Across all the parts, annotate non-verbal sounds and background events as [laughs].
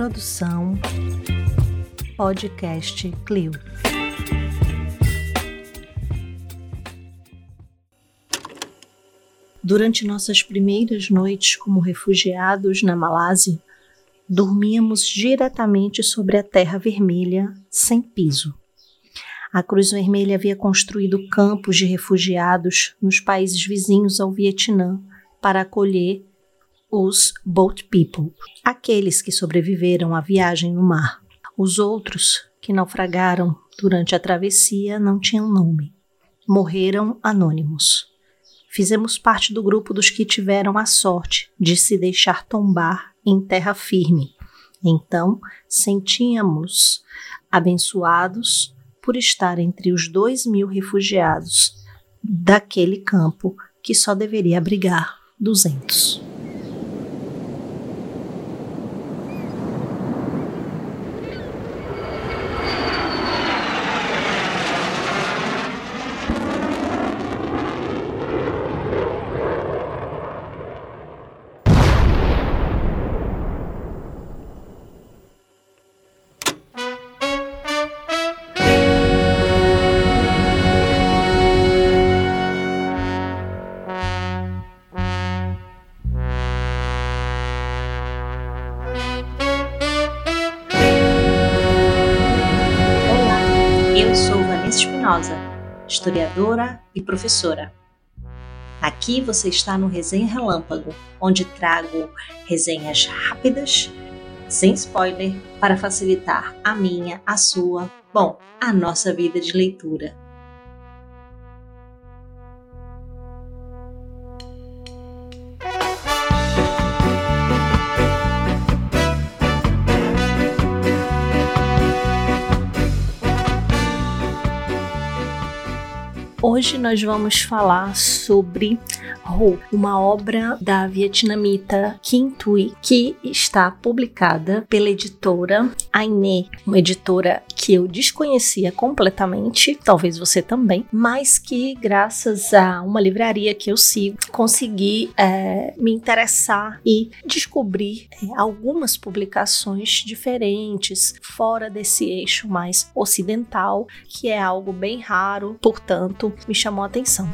Produção Podcast Clio. Durante nossas primeiras noites como refugiados na Malásia, dormíamos diretamente sobre a terra vermelha, sem piso. A Cruz Vermelha havia construído campos de refugiados nos países vizinhos ao Vietnã para acolher os Boat People, aqueles que sobreviveram à viagem no mar. Os outros, que naufragaram durante a travessia, não tinham nome. Morreram anônimos. Fizemos parte do grupo dos que tiveram a sorte de se deixar tombar em terra firme. Então, sentíamos abençoados por estar entre os dois mil refugiados daquele campo que só deveria abrigar duzentos. Historiadora e professora. Aqui você está no Resenha Relâmpago, onde trago resenhas rápidas, sem spoiler, para facilitar a minha, a sua, bom, a nossa vida de leitura. Hoje nós vamos falar sobre Ho, uma obra da vietnamita Kim Thuy, que está publicada pela editora Aine, uma editora que eu desconhecia completamente, talvez você também, mas que graças a uma livraria que eu sigo, consegui é, me interessar e descobrir é, algumas publicações diferentes fora desse eixo mais ocidental, que é algo bem raro, portanto, me chamou a atenção.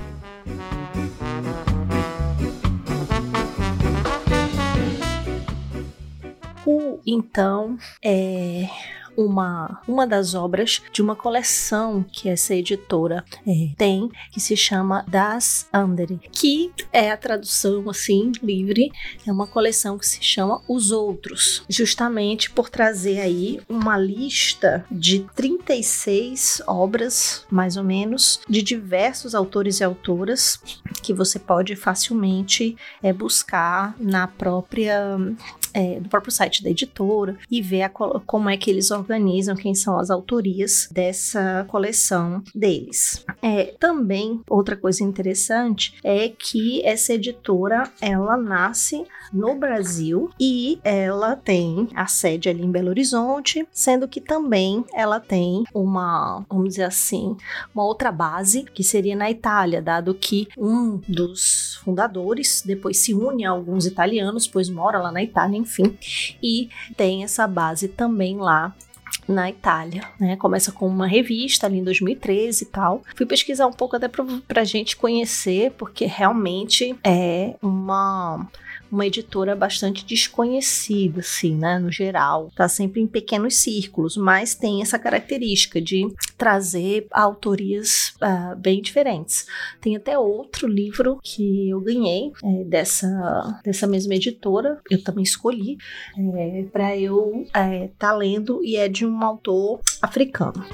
O então é uma, uma das obras de uma coleção que essa editora é, tem, que se chama Das Andere, que é a tradução assim livre, é uma coleção que se chama Os Outros, justamente por trazer aí uma lista de 36 obras, mais ou menos, de diversos autores e autoras que você pode facilmente é, buscar na própria é, no próprio site da editora e ver a, como é que eles organizam, quem são as autorias dessa coleção deles. É, também, outra coisa interessante é que essa editora, ela nasce no Brasil e ela tem a sede ali em Belo Horizonte, sendo que também ela tem uma, vamos dizer assim, uma outra base que seria na Itália, dado que um dos fundadores depois se une a alguns italianos, pois mora lá na Itália, enfim, e tem essa base também lá na Itália, né? Começa com uma revista ali em 2013 e tal. Fui pesquisar um pouco até pra gente conhecer, porque realmente é uma uma editora bastante desconhecida, assim, né, no geral. Tá sempre em pequenos círculos, mas tem essa característica de trazer autorias uh, bem diferentes. Tem até outro livro que eu ganhei é, dessa, dessa mesma editora, eu também escolhi, é, para eu estar é, tá lendo, e é de um autor africano.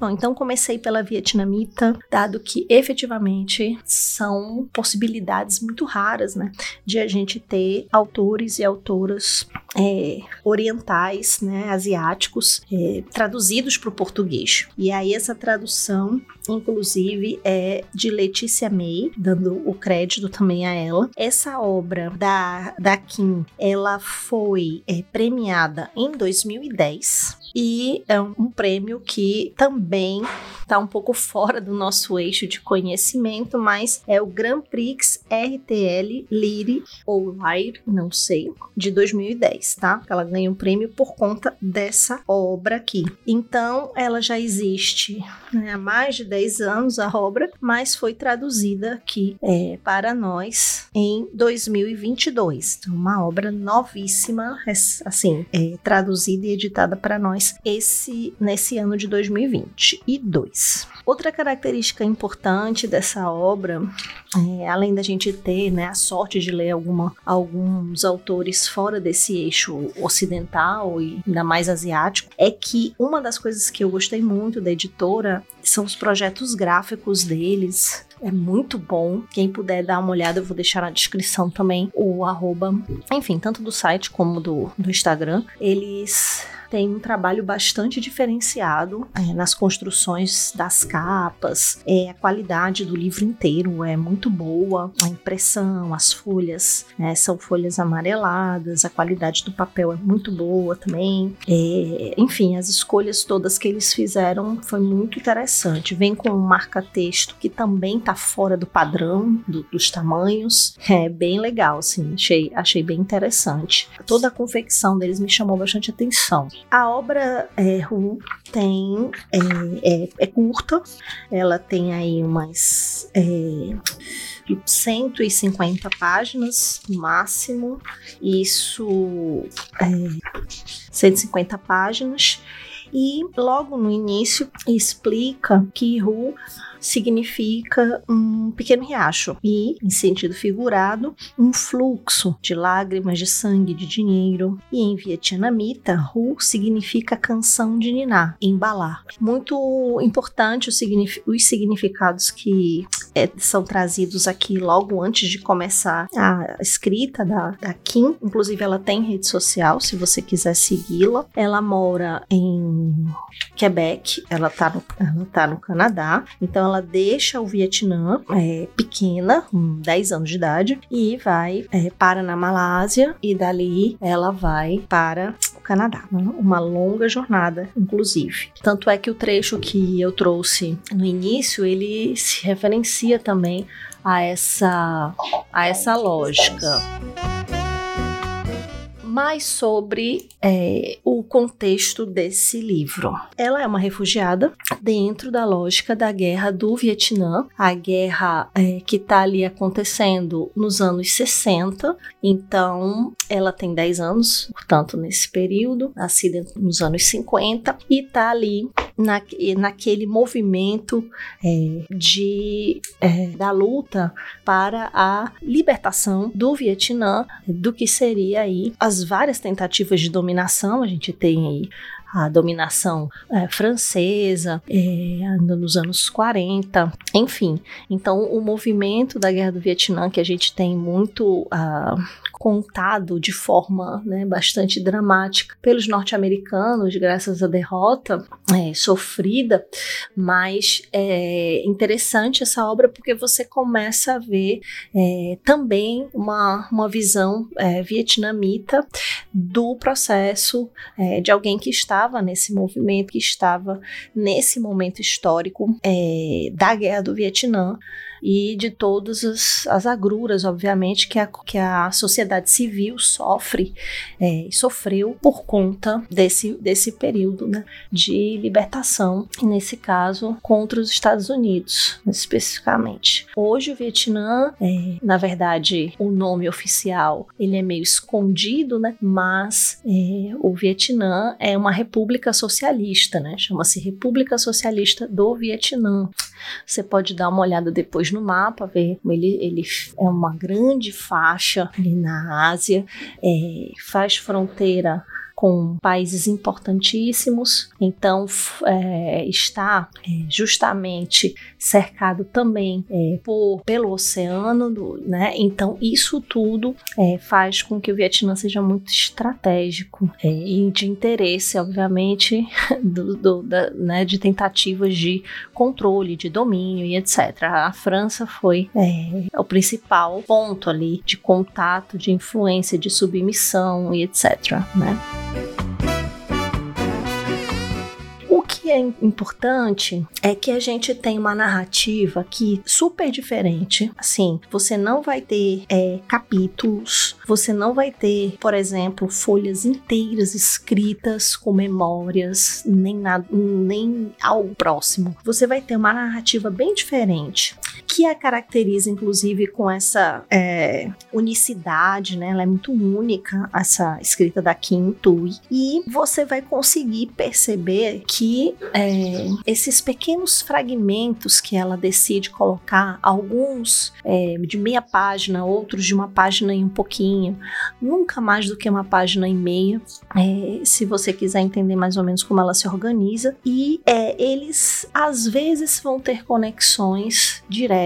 Bom, então comecei pela vietnamita, dado que efetivamente são possibilidades muito raras, né, de a gente ter autores e autoras é, orientais, né, asiáticos, é, traduzidos para o português. E aí essa tradução, inclusive, é de Letícia May, dando o crédito também a ela. Essa obra da, da Kim, ela foi é, premiada em 2010 e é um prêmio que também tá um pouco fora do nosso eixo de conhecimento, mas é o Grand Prix RTL Lire ou Lyre, não sei, de 2010, tá? Ela ganhou um prêmio por conta dessa obra aqui. Então, ela já existe né, há mais de 10 anos a obra, mas foi traduzida aqui é, para nós em 2022. Então, uma obra novíssima, assim, é, traduzida e editada para nós esse nesse ano de 2022. Outra característica importante dessa obra, é, além da gente ter né, a sorte de ler alguma, alguns autores fora desse eixo ocidental e ainda mais asiático, é que uma das coisas que eu gostei muito da editora são os projetos gráficos deles, é muito bom. Quem puder dar uma olhada, eu vou deixar na descrição também o arroba, enfim, tanto do site como do, do Instagram. Eles tem um trabalho bastante diferenciado é, nas construções das capas, é, a qualidade do livro inteiro é muito boa, a impressão, as folhas é, são folhas amareladas, a qualidade do papel é muito boa também. É, enfim, as escolhas todas que eles fizeram foi muito interessante. Vem com um marca-texto que também está fora do padrão do, dos tamanhos, é bem legal, assim, achei, achei bem interessante. Toda a confecção deles me chamou bastante atenção. A obra é, tem é, é, é, curta, ela tem aí umas é, 150 páginas no máximo, isso é, 150 páginas. E logo no início explica que Ru significa um pequeno riacho e, em sentido figurado, um fluxo de lágrimas de sangue, de dinheiro. E em vietnamita, Ru significa canção de ninar, embalar. Muito importante os, significados que é, são trazidos aqui logo antes de começar a escrita da, da Kim. Inclusive, ela tem rede social, se você quiser segui-la. Ela mora em Quebec, ela tá no, ela tá no Canadá, então ela deixa o Vietnã é, pequena, com 10 anos de idade, e vai é, para na Malásia, e dali ela vai para o Canadá. Uma longa jornada, inclusive. Tanto é que o trecho que eu trouxe no início, ele se referencia também a essa, a essa lógica mais sobre é, o contexto desse livro. Ela é uma refugiada dentro da lógica da guerra do Vietnã, a guerra é, que está ali acontecendo nos anos 60. Então, ela tem 10 anos, portanto, nesse período, nascida nos anos 50, e está ali na, naquele movimento é, de, é, da luta para a libertação do Vietnã, do que seria aí as várias tentativas de dominação. A gente tem aí a dominação é, francesa é, nos anos 40, enfim. Então, o movimento da Guerra do Vietnã, que a gente tem muito uh, contado de forma né, bastante dramática pelos norte-americanos, graças à derrota é, sofrida, mas é interessante essa obra porque você começa a ver é, também uma, uma visão é, vietnamita do processo é, de alguém que estava nesse movimento, que estava nesse momento histórico é, da guerra do Vietnã e de todas as, as agruras, obviamente, que a, que a sociedade civil sofre é, sofreu por conta desse, desse período né, de libertação, nesse caso, contra os Estados Unidos, especificamente. Hoje o Vietnã, é, na verdade, o nome oficial ele é meio escondido, né, mas é, o Vietnã é uma república socialista, né, chama-se República Socialista do Vietnã. Você pode dar uma olhada depois no mapa, ver ele, ele é uma grande faixa ali na Ásia, é, faz fronteira com países importantíssimos, então é, está é, justamente cercado também é, por, pelo oceano, do, né? Então isso tudo é, faz com que o Vietnã seja muito estratégico é, e de interesse, obviamente, [laughs] do, do, da, né, de tentativas de controle, de domínio e etc. A França foi é, o principal ponto ali de contato, de influência, de submissão e etc. Né? Que é importante é que a gente tem uma narrativa aqui super diferente. Assim, você não vai ter é, capítulos, você não vai ter, por exemplo, folhas inteiras escritas com memórias, nem nada, nem algo próximo. Você vai ter uma narrativa bem diferente que a caracteriza, inclusive, com essa é, unicidade, né? Ela é muito única, essa escrita da Kim Tui. E você vai conseguir perceber que é, esses pequenos fragmentos que ela decide colocar, alguns é, de meia página, outros de uma página e um pouquinho, nunca mais do que uma página e meia, é, se você quiser entender mais ou menos como ela se organiza. E é, eles, às vezes, vão ter conexões diretas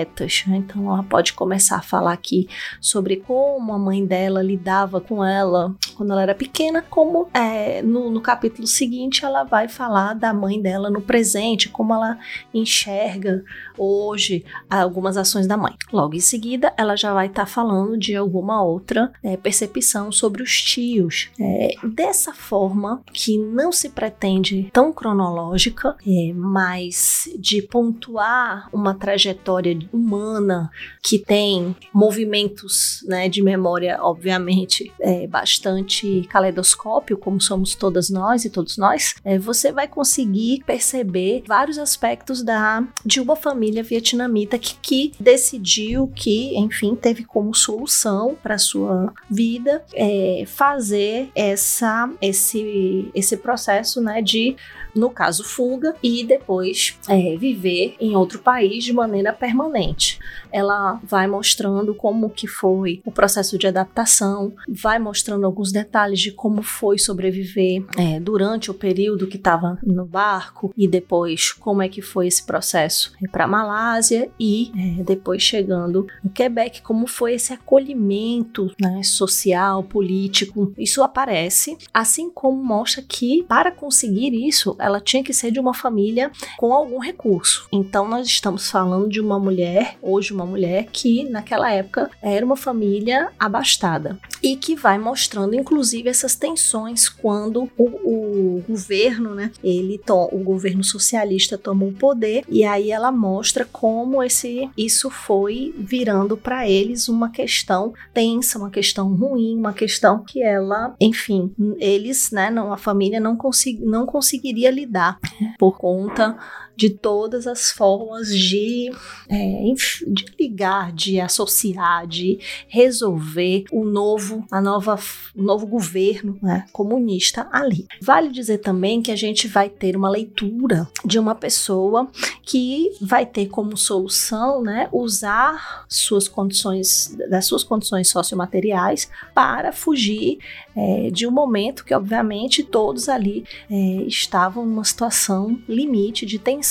Né? Então ela pode começar a falar aqui sobre como a mãe dela lidava com ela quando ela era pequena, como é, no, no capítulo seguinte ela vai falar da mãe dela no presente, como ela enxerga hoje algumas ações da mãe. Logo em seguida, ela já vai estar tá falando de alguma outra é, percepção sobre os tios. É, dessa forma, que não se pretende tão cronológica, é, mas de pontuar uma trajetória humana que tem movimentos né, de memória, obviamente, é, bastante caleidoscópio, como somos todas nós e todos nós, é, você vai conseguir perceber vários aspectos da, de uma família vietnamita que, que decidiu que, enfim, teve como solução para sua vida é, fazer essa, esse, esse processo né, de no caso fuga, e depois é, viver em outro país de maneira permanente. Ela vai mostrando como que foi o processo de adaptação, vai mostrando alguns detalhes de como foi sobreviver é, durante o período que estava no barco e depois como é que foi esse processo para Malásia e é, depois chegando no Quebec, como foi esse acolhimento né, social, político. Isso aparece, assim como mostra que para conseguir isso ela tinha que ser de uma família com algum recurso. Então nós estamos falando de uma mulher, hoje uma mulher que naquela época era uma família abastada e que vai mostrando inclusive essas tensões quando o, o governo, né, ele o governo socialista tomou o poder e aí ela mostra como esse isso foi virando para eles uma questão tensa, uma questão ruim, uma questão que ela, enfim, eles, né, não, a família não, consegui, não conseguiria lidar por conta de todas as formas de, é, de ligar, de associar, de resolver o novo, a nova, o novo governo né, comunista ali. Vale dizer também que a gente vai ter uma leitura de uma pessoa que vai ter como solução, né, usar suas condições, das suas condições sociomateriais para fugir é, de um momento que, obviamente, todos ali é, estavam numa situação limite de tensão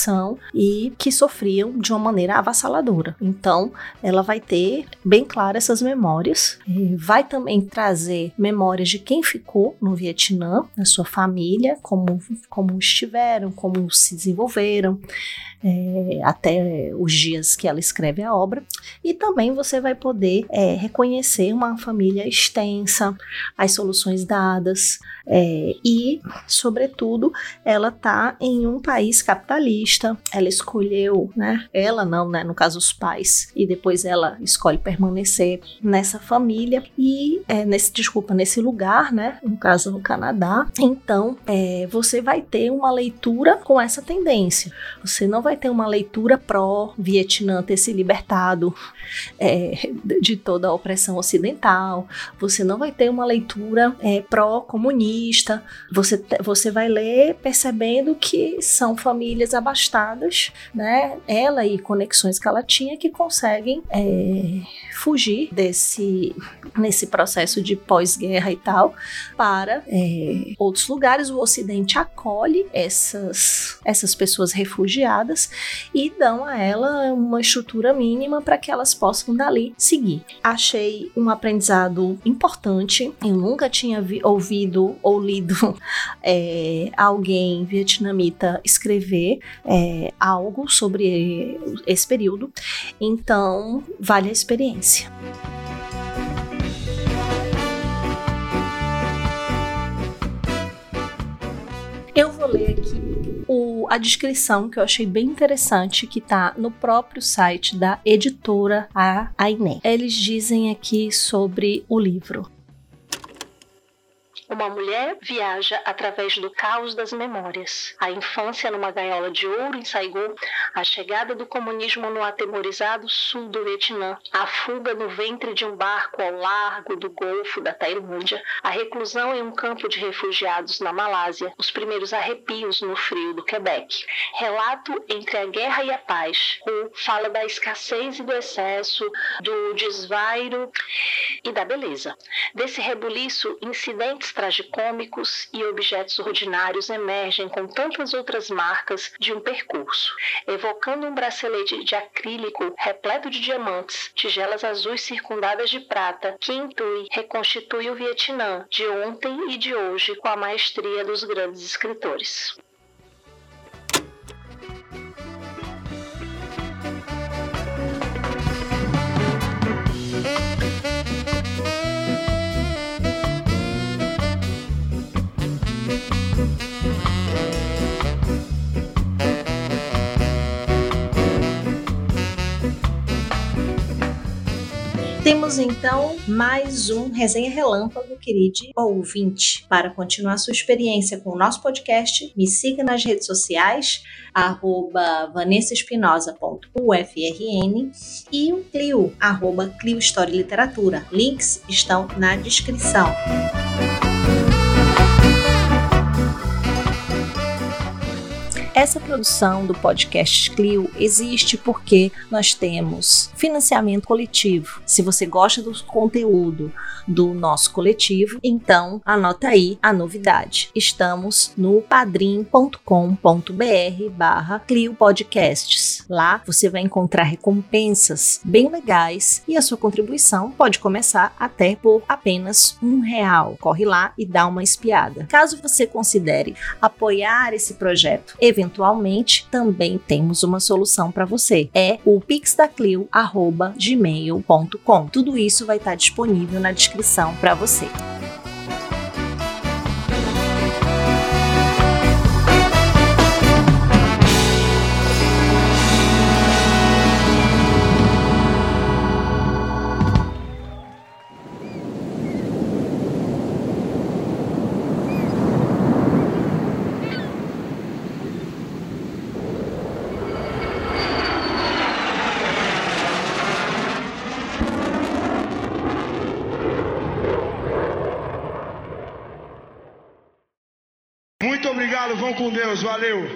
e que sofriam de uma maneira avassaladora. Então, ela vai ter bem claro essas memórias, vai também trazer memórias de quem ficou no Vietnã, da sua família, como, como estiveram, como se desenvolveram é, até os dias que ela escreve a obra, e também você vai poder é, reconhecer uma família extensa, as soluções dadas, é, e, sobretudo, ela está em um país capitalista. Ela escolheu, né? Ela não, né? No caso, os pais. E depois ela escolhe permanecer nessa família e é, nesse, desculpa, nesse lugar, né? No caso, no Canadá. Então, é, você vai ter uma leitura com essa tendência. Você não vai ter uma leitura pró-Vietnã ter se libertado é, de toda a opressão ocidental. Você não vai ter uma leitura é, pró-comunista você, você vai ler percebendo que são famílias abastadas, né? Ela e conexões que ela tinha que conseguem é, fugir desse nesse processo de pós-guerra e tal para é, outros lugares. O Ocidente acolhe essas essas pessoas refugiadas e dão a ela uma estrutura mínima para que elas possam dali seguir. Achei um aprendizado importante. Eu nunca tinha ouvido ou lido [laughs] é, alguém vietnamita escrever é, algo sobre esse período, então vale a experiência. Eu vou ler aqui o a descrição que eu achei bem interessante, que está no próprio site da editora a Aine. Eles dizem aqui sobre o livro. Uma mulher viaja através do caos das memórias. A infância numa gaiola de ouro em Saigon, a chegada do comunismo no atemorizado sul do Vietnã, a fuga no ventre de um barco ao largo do Golfo da Tailândia, a reclusão em um campo de refugiados na Malásia, os primeiros arrepios no frio do Quebec. Relato entre a guerra e a paz. O fala da escassez e do excesso, do desvairo e da beleza. Desse rebuliço, incidentes tragicômicos e objetos ordinários emergem com tantas outras marcas de um percurso, evocando um bracelete de acrílico repleto de diamantes, tigelas azuis circundadas de prata, que intui, reconstitui o Vietnã de ontem e de hoje com a maestria dos grandes escritores. Temos então mais um resenha relâmpago, querido ouvinte. Para continuar sua experiência com o nosso podcast, me siga nas redes sociais, arroba vanessaespinosa.ufrn e o Clio, arroba Clio História e Literatura. Links estão na descrição. Essa produção do podcast Clio existe porque nós temos financiamento coletivo. Se você gosta do conteúdo do nosso coletivo, então anota aí a novidade. Estamos no padrim.com.br barra Clio Podcasts. Lá você vai encontrar recompensas bem legais e a sua contribuição pode começar até por apenas um real. Corre lá e dá uma espiada. Caso você considere apoiar esse projeto, eventualmente eventualmente, também temos uma solução para você. É o pixdaclio@gmail.com. Tudo isso vai estar disponível na descrição para você. Valeu.